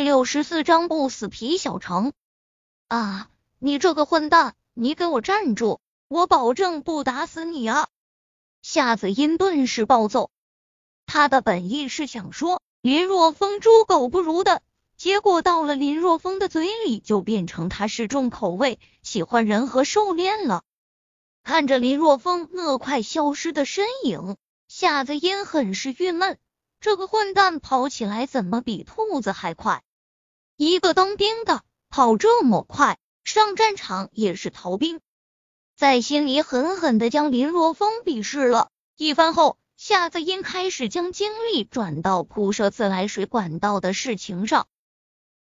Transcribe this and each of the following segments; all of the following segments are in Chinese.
第六十四章不死皮小城。啊！你这个混蛋，你给我站住！我保证不打死你啊！夏子音顿时暴揍。他的本意是想说林若风猪狗不如的，结果到了林若风的嘴里，就变成他是重口味，喜欢人和狩猎了。看着林若风那快消失的身影，夏子音很是郁闷。这个混蛋跑起来怎么比兔子还快？一个当兵的跑这么快，上战场也是逃兵。在心里狠狠的将林若风鄙视了一番后，夏子音开始将精力转到铺设自来水管道的事情上。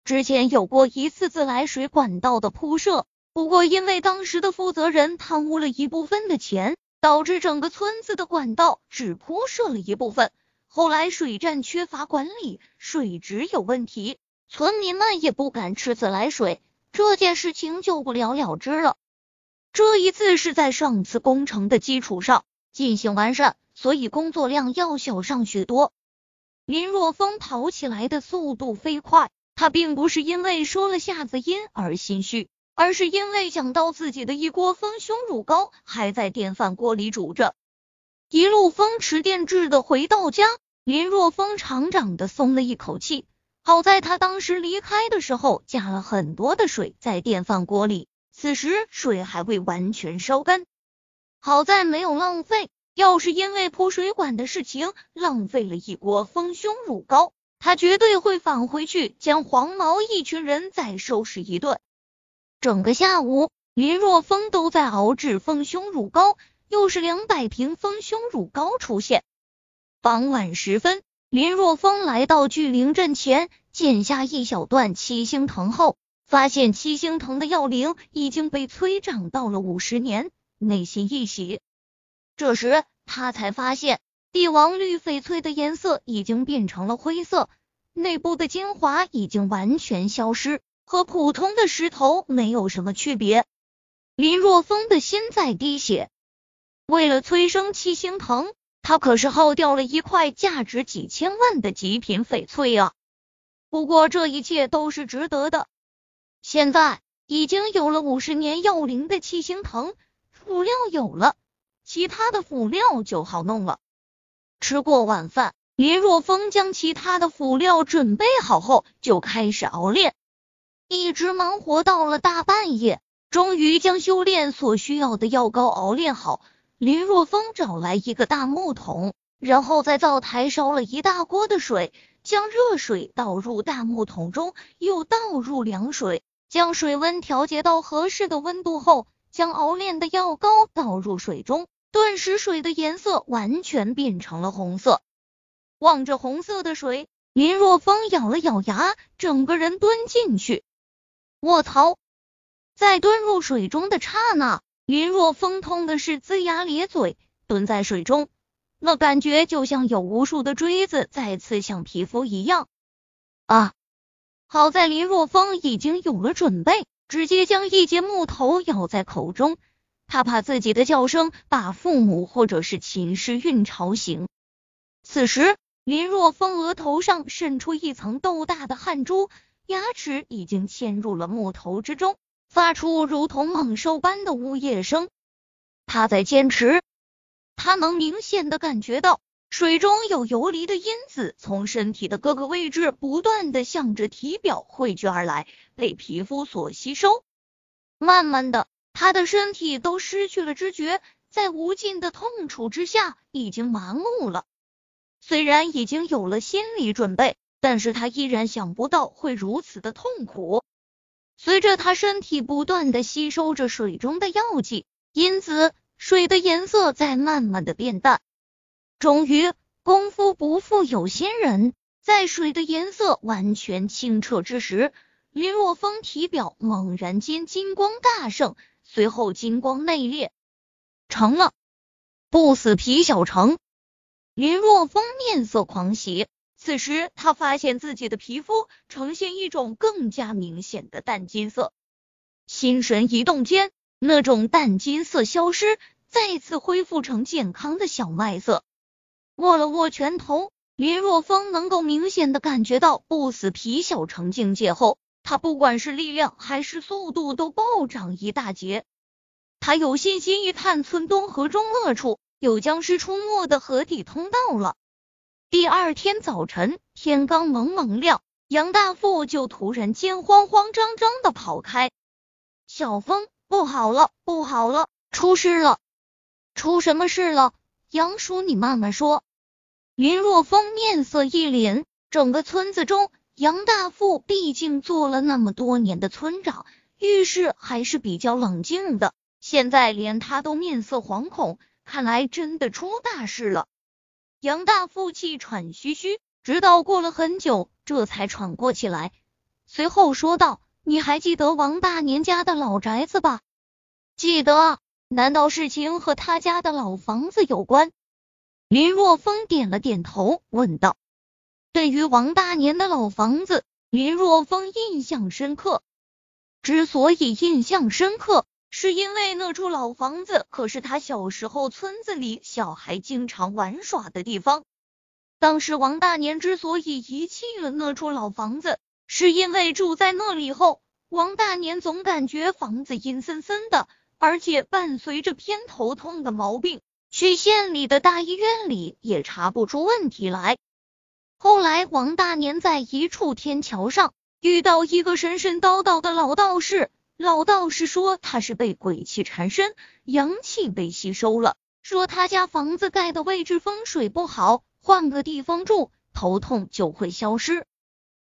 之前有过一次自来水管道的铺设，不过因为当时的负责人贪污了一部分的钱，导致整个村子的管道只铺设了一部分。后来水站缺乏管理，水质有问题，村民们也不敢吃自来水，这件事情就不了了之了。这一次是在上次工程的基础上进行完善，所以工作量要小上许多。林若风跑起来的速度飞快，他并不是因为说了下子音而心虚，而是因为想到自己的一锅丰胸乳膏还在电饭锅里煮着。一路风驰电掣的回到家，林若风长长的松了一口气。好在他当时离开的时候加了很多的水在电饭锅里，此时水还未完全烧干。好在没有浪费，要是因为铺水管的事情浪费了一锅丰胸乳膏，他绝对会返回去将黄毛一群人再收拾一顿。整个下午，林若风都在熬制丰胸乳膏。又是两百瓶丰胸乳膏出现。傍晚时分，林若风来到巨灵阵前，剪下一小段七星藤后，发现七星藤的药龄已经被催长到了五十年，内心一喜。这时他才发现，帝王绿翡翠的颜色已经变成了灰色，内部的精华已经完全消失，和普通的石头没有什么区别。林若风的心在滴血。为了催生七星藤，他可是耗掉了一块价值几千万的极品翡翠啊！不过这一切都是值得的。现在已经有了五十年药龄的七星藤，辅料有了，其他的辅料就好弄了。吃过晚饭，林若风将其他的辅料准备好后，就开始熬炼，一直忙活到了大半夜，终于将修炼所需要的药膏熬炼好。林若风找来一个大木桶，然后在灶台烧了一大锅的水，将热水倒入大木桶中，又倒入凉水，将水温调节到合适的温度后，将熬炼的药膏倒入水中，顿时水的颜色完全变成了红色。望着红色的水，林若风咬了咬牙，整个人蹲进去。卧槽！在蹲入水中的刹那。林若风痛的是龇牙咧嘴，蹲在水中，那感觉就像有无数的锥子在刺向皮肤一样。啊！好在林若风已经有了准备，直接将一截木头咬在口中，他怕自己的叫声把父母或者是秦时运吵醒。此时，林若风额头上渗出一层豆大的汗珠，牙齿已经嵌入了木头之中。发出如同猛兽般的呜咽声，他在坚持。他能明显的感觉到水中有游离的因子从身体的各个位置不断的向着体表汇聚而来，被皮肤所吸收。慢慢的，他的身体都失去了知觉，在无尽的痛楚之下，已经麻木了。虽然已经有了心理准备，但是他依然想不到会如此的痛苦。随着他身体不断的吸收着水中的药剂，因此水的颜色在慢慢的变淡。终于，功夫不负有心人，在水的颜色完全清澈之时，林若风体表猛然间金光大盛，随后金光内裂，成了不死皮小城。林若风面色狂喜。此时，他发现自己的皮肤呈现一种更加明显的淡金色，心神一动间，那种淡金色消失，再次恢复成健康的小麦色。握了握拳头，林若风能够明显的感觉到不死皮小城境界后，他不管是力量还是速度都暴涨一大截。他有信心一探村东河中恶处有僵尸出没的河底通道了。第二天早晨，天刚蒙蒙亮，杨大富就突然间慌慌张张的跑开。小峰，不好了，不好了，出事了！出什么事了？杨叔，你慢慢说。林若风面色一凛，整个村子中，杨大富毕竟做了那么多年的村长，遇事还是比较冷静的。现在连他都面色惶恐，看来真的出大事了。杨大富气喘吁吁，直到过了很久，这才喘过气来，随后说道：“你还记得王大年家的老宅子吧？”“记得。”“难道事情和他家的老房子有关？”林若风点了点头，问道：“对于王大年的老房子，林若风印象深刻。之所以印象深刻，是因为那处老房子可是他小时候村子里小孩经常玩耍的地方。当时王大年之所以遗弃了那处老房子，是因为住在那里后，王大年总感觉房子阴森森的，而且伴随着偏头痛的毛病。”去县里的大医院里也查不出问题来。后来王大年在一处天桥上遇到一个神神叨叨的老道士，老道士说他是被鬼气缠身，阳气被吸收了，说他家房子盖的位置风水不好，换个地方住，头痛就会消失。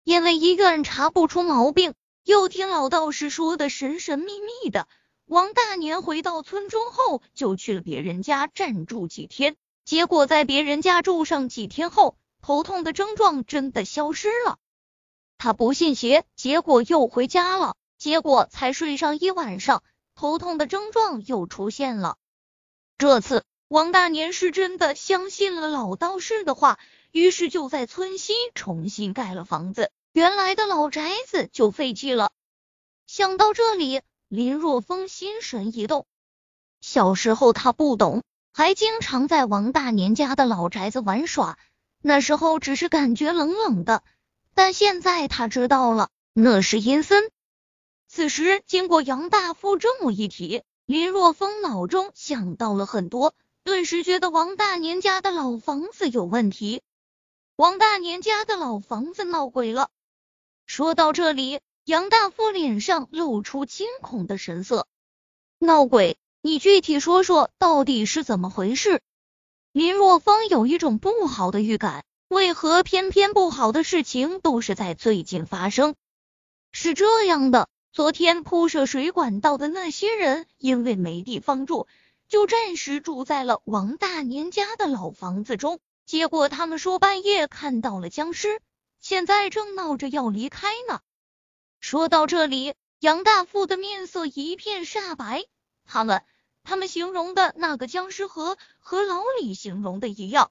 因为医院查不出毛病，又听老道士说的神神秘秘的。王大年回到村中后，就去了别人家暂住几天。结果在别人家住上几天后，头痛的症状真的消失了。他不信邪，结果又回家了。结果才睡上一晚上，头痛的症状又出现了。这次王大年是真的相信了老道士的话，于是就在村西重新盖了房子，原来的老宅子就废弃了。想到这里。林若风心神一动，小时候他不懂，还经常在王大年家的老宅子玩耍。那时候只是感觉冷冷的，但现在他知道了，那是阴森。此时经过杨大富这么一提，林若风脑中想到了很多，顿时觉得王大年家的老房子有问题。王大年家的老房子闹鬼了。说到这里。杨大富脸上露出惊恐的神色，闹鬼？你具体说说，到底是怎么回事？林若风有一种不好的预感，为何偏偏不好的事情都是在最近发生？是这样的，昨天铺设水管道的那些人，因为没地方住，就暂时住在了王大年家的老房子中。结果他们说半夜看到了僵尸，现在正闹着要离开呢。说到这里，杨大富的面色一片煞白。他们，他们形容的那个僵尸和和老李形容的一样，